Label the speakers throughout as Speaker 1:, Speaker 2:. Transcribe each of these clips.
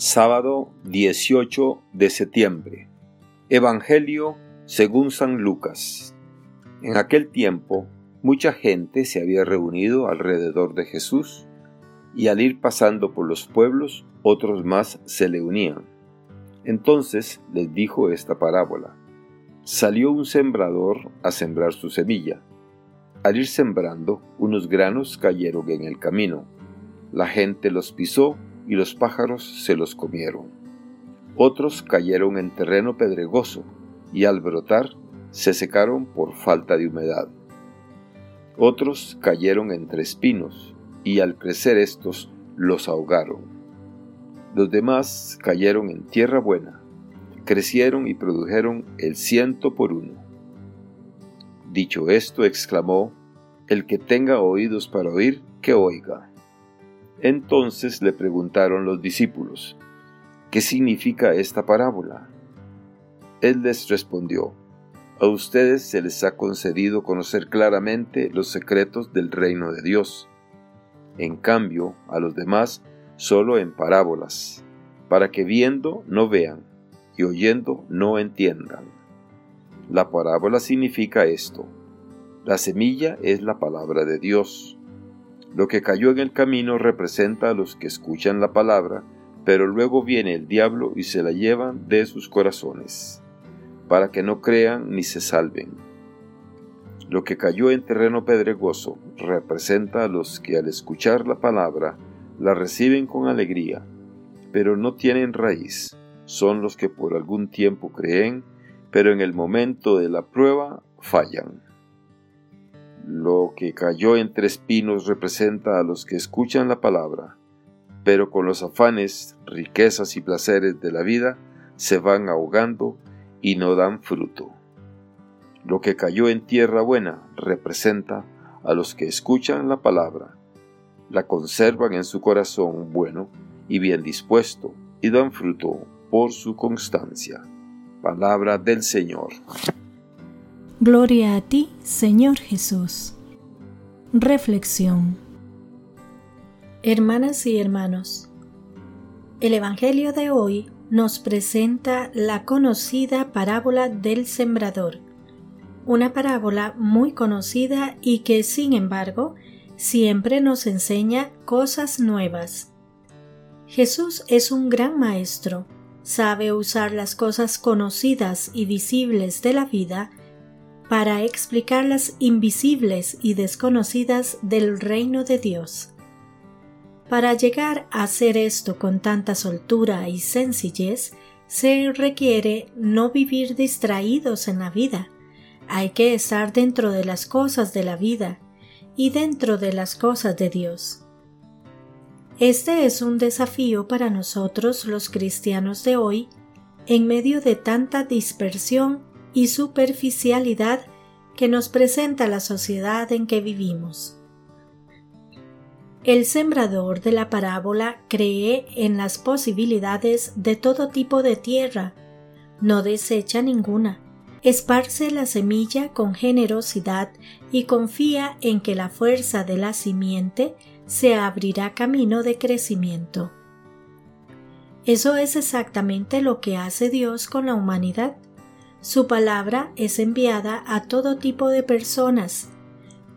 Speaker 1: Sábado 18 de septiembre. Evangelio según San Lucas. En aquel tiempo, mucha gente se había reunido alrededor de Jesús, y al ir pasando por los pueblos, otros más se le unían. Entonces les dijo esta parábola. Salió un sembrador a sembrar su semilla. Al ir sembrando, unos granos cayeron en el camino. La gente los pisó y los pájaros se los comieron. Otros cayeron en terreno pedregoso y al brotar se secaron por falta de humedad. Otros cayeron entre espinos y al crecer estos los ahogaron. Los demás cayeron en tierra buena, crecieron y produjeron el ciento por uno. Dicho esto, exclamó, El que tenga oídos para oír, que oiga. Entonces le preguntaron los discípulos, ¿qué significa esta parábola? Él les respondió, a ustedes se les ha concedido conocer claramente los secretos del reino de Dios. En cambio, a los demás solo en parábolas, para que viendo no vean y oyendo no entiendan. La parábola significa esto. La semilla es la palabra de Dios. Lo que cayó en el camino representa a los que escuchan la palabra, pero luego viene el diablo y se la llevan de sus corazones, para que no crean ni se salven. Lo que cayó en terreno pedregoso representa a los que al escuchar la palabra la reciben con alegría, pero no tienen raíz. Son los que por algún tiempo creen, pero en el momento de la prueba fallan. Lo que cayó entre espinos representa a los que escuchan la palabra, pero con los afanes, riquezas y placeres de la vida se van ahogando y no dan fruto. Lo que cayó en tierra buena representa a los que escuchan la palabra, la conservan en su corazón bueno y bien dispuesto y dan fruto por su constancia. Palabra del Señor.
Speaker 2: Gloria a ti, Señor Jesús. Reflexión. Hermanas y hermanos, el Evangelio de hoy nos presenta la conocida parábola del sembrador, una parábola muy conocida y que, sin embargo, siempre nos enseña cosas nuevas. Jesús es un gran maestro, sabe usar las cosas conocidas y visibles de la vida para explicar las invisibles y desconocidas del reino de Dios. Para llegar a hacer esto con tanta soltura y sencillez, se requiere no vivir distraídos en la vida. Hay que estar dentro de las cosas de la vida y dentro de las cosas de Dios. Este es un desafío para nosotros los cristianos de hoy, en medio de tanta dispersión y superficialidad que nos presenta la sociedad en que vivimos. El sembrador de la parábola cree en las posibilidades de todo tipo de tierra, no desecha ninguna, esparce la semilla con generosidad y confía en que la fuerza de la simiente se abrirá camino de crecimiento. Eso es exactamente lo que hace Dios con la humanidad. Su palabra es enviada a todo tipo de personas.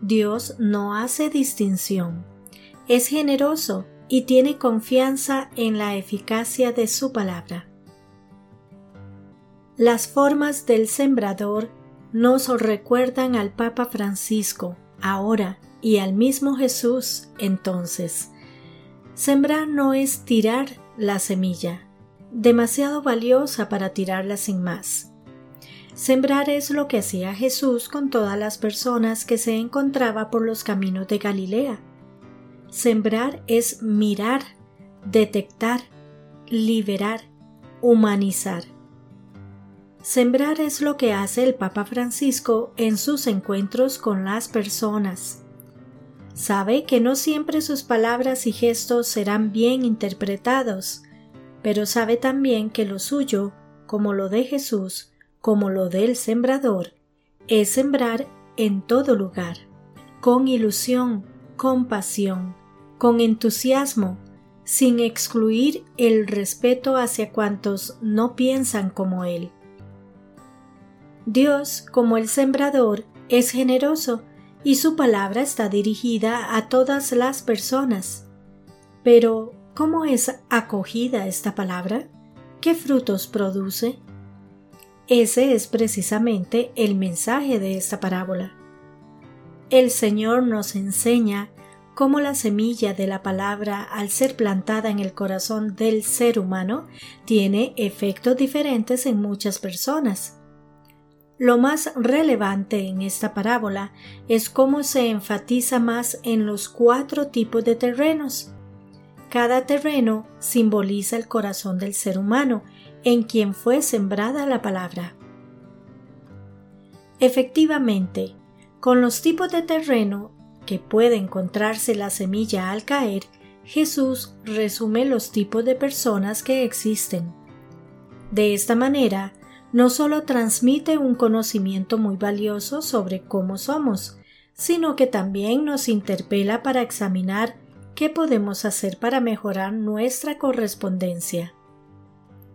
Speaker 2: Dios no hace distinción. Es generoso y tiene confianza en la eficacia de su palabra. Las formas del sembrador nos recuerdan al Papa Francisco ahora y al mismo Jesús entonces. Sembrar no es tirar la semilla, demasiado valiosa para tirarla sin más. Sembrar es lo que hacía Jesús con todas las personas que se encontraba por los caminos de Galilea. Sembrar es mirar, detectar, liberar, humanizar. Sembrar es lo que hace el Papa Francisco en sus encuentros con las personas. Sabe que no siempre sus palabras y gestos serán bien interpretados, pero sabe también que lo suyo, como lo de Jesús, como lo del sembrador, es sembrar en todo lugar, con ilusión, con pasión, con entusiasmo, sin excluir el respeto hacia cuantos no piensan como Él. Dios, como el sembrador, es generoso y su palabra está dirigida a todas las personas. Pero, ¿cómo es acogida esta palabra? ¿Qué frutos produce? Ese es precisamente el mensaje de esta parábola. El Señor nos enseña cómo la semilla de la palabra, al ser plantada en el corazón del ser humano, tiene efectos diferentes en muchas personas. Lo más relevante en esta parábola es cómo se enfatiza más en los cuatro tipos de terrenos. Cada terreno simboliza el corazón del ser humano, en quien fue sembrada la palabra. Efectivamente, con los tipos de terreno que puede encontrarse la semilla al caer, Jesús resume los tipos de personas que existen. De esta manera, no solo transmite un conocimiento muy valioso sobre cómo somos, sino que también nos interpela para examinar qué podemos hacer para mejorar nuestra correspondencia.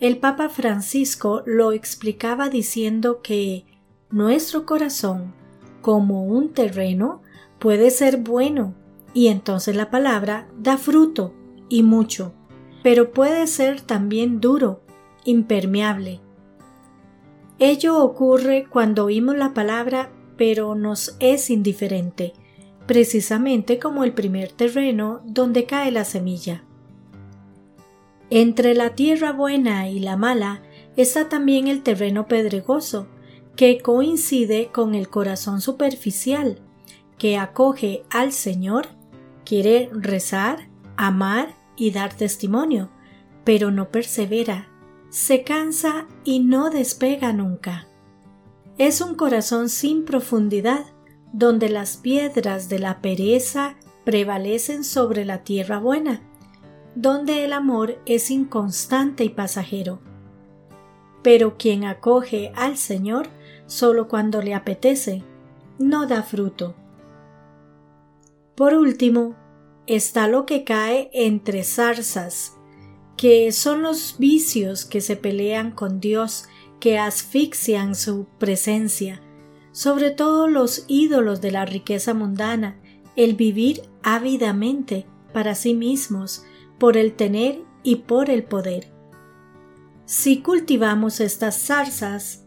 Speaker 2: El Papa Francisco lo explicaba diciendo que nuestro corazón, como un terreno, puede ser bueno y entonces la palabra da fruto y mucho, pero puede ser también duro, impermeable. Ello ocurre cuando oímos la palabra pero nos es indiferente, precisamente como el primer terreno donde cae la semilla. Entre la tierra buena y la mala está también el terreno pedregoso, que coincide con el corazón superficial, que acoge al Señor, quiere rezar, amar y dar testimonio, pero no persevera, se cansa y no despega nunca. Es un corazón sin profundidad, donde las piedras de la pereza prevalecen sobre la tierra buena, donde el amor es inconstante y pasajero. Pero quien acoge al Señor solo cuando le apetece, no da fruto. Por último, está lo que cae entre zarzas, que son los vicios que se pelean con Dios, que asfixian su presencia, sobre todo los ídolos de la riqueza mundana, el vivir ávidamente para sí mismos, por el tener y por el poder. Si cultivamos estas zarzas,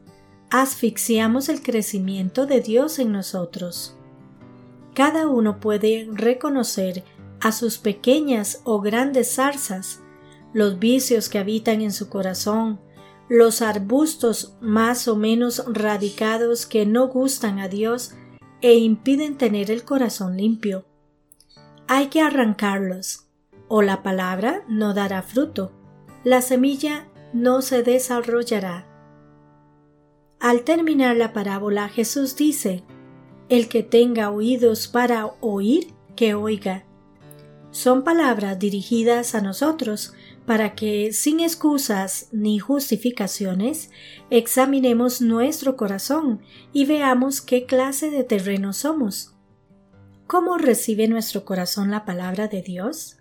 Speaker 2: asfixiamos el crecimiento de Dios en nosotros. Cada uno puede reconocer a sus pequeñas o grandes zarzas, los vicios que habitan en su corazón, los arbustos más o menos radicados que no gustan a Dios e impiden tener el corazón limpio. Hay que arrancarlos, o la palabra no dará fruto, la semilla no se desarrollará. Al terminar la parábola Jesús dice, El que tenga oídos para oír, que oiga. Son palabras dirigidas a nosotros para que, sin excusas ni justificaciones, examinemos nuestro corazón y veamos qué clase de terreno somos. ¿Cómo recibe nuestro corazón la palabra de Dios?